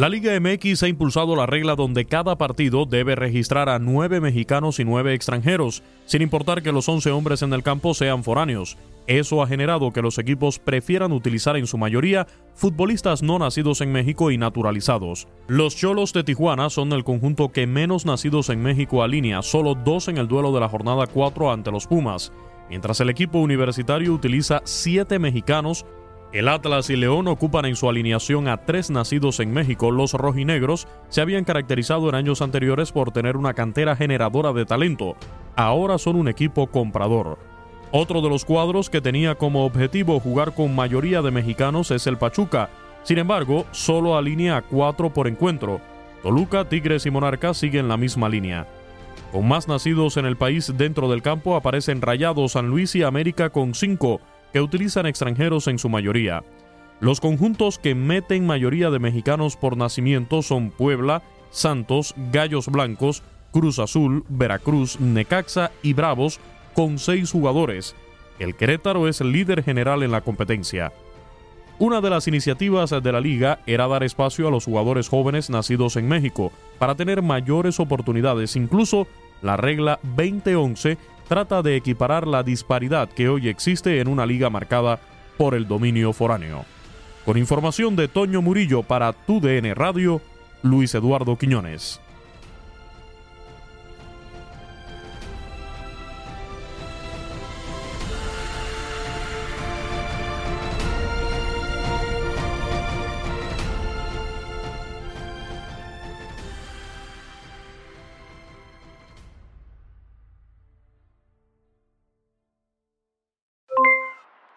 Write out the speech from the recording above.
La Liga MX ha impulsado la regla donde cada partido debe registrar a nueve mexicanos y nueve extranjeros, sin importar que los 11 hombres en el campo sean foráneos. Eso ha generado que los equipos prefieran utilizar en su mayoría futbolistas no nacidos en México y naturalizados. Los Cholos de Tijuana son el conjunto que menos nacidos en México alinea, solo dos en el duelo de la jornada 4 ante los Pumas. Mientras el equipo universitario utiliza siete mexicanos, el Atlas y León ocupan en su alineación a tres nacidos en México. Los rojinegros se habían caracterizado en años anteriores por tener una cantera generadora de talento. Ahora son un equipo comprador. Otro de los cuadros que tenía como objetivo jugar con mayoría de mexicanos es el Pachuca. Sin embargo, solo alinea a cuatro por encuentro. Toluca, Tigres y Monarcas siguen la misma línea. Con más nacidos en el país dentro del campo aparecen Rayados, San Luis y América con cinco, que utilizan extranjeros en su mayoría. Los conjuntos que meten mayoría de mexicanos por nacimiento son Puebla, Santos, Gallos Blancos, Cruz Azul, Veracruz, Necaxa y Bravos, con seis jugadores. El Querétaro es líder general en la competencia. Una de las iniciativas de la liga era dar espacio a los jugadores jóvenes nacidos en México para tener mayores oportunidades. Incluso la regla 2011 trata de equiparar la disparidad que hoy existe en una liga marcada por el dominio foráneo. Con información de Toño Murillo para TUDN Radio, Luis Eduardo Quiñones.